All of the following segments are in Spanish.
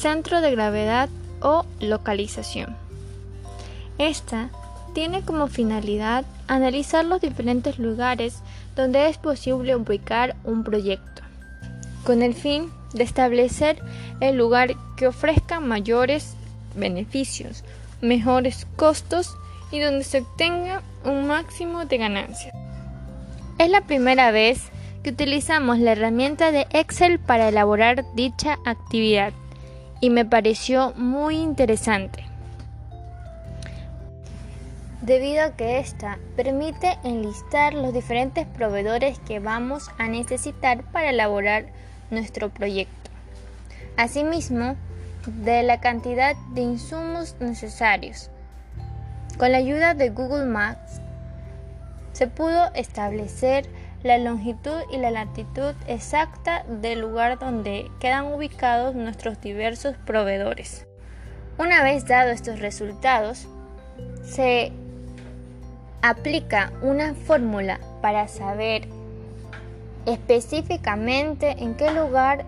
centro de gravedad o localización. Esta tiene como finalidad analizar los diferentes lugares donde es posible ubicar un proyecto, con el fin de establecer el lugar que ofrezca mayores beneficios, mejores costos y donde se obtenga un máximo de ganancias. Es la primera vez que utilizamos la herramienta de Excel para elaborar dicha actividad y me pareció muy interesante debido a que ésta permite enlistar los diferentes proveedores que vamos a necesitar para elaborar nuestro proyecto. Asimismo, de la cantidad de insumos necesarios. Con la ayuda de Google Maps se pudo establecer la longitud y la latitud exacta del lugar donde quedan ubicados nuestros diversos proveedores. Una vez dados estos resultados, se aplica una fórmula para saber específicamente en qué lugar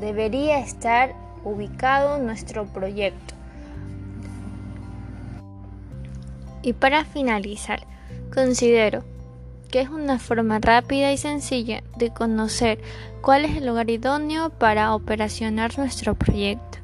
debería estar ubicado nuestro proyecto. Y para finalizar, considero que es una forma rápida y sencilla de conocer cuál es el lugar idóneo para operacionar nuestro proyecto.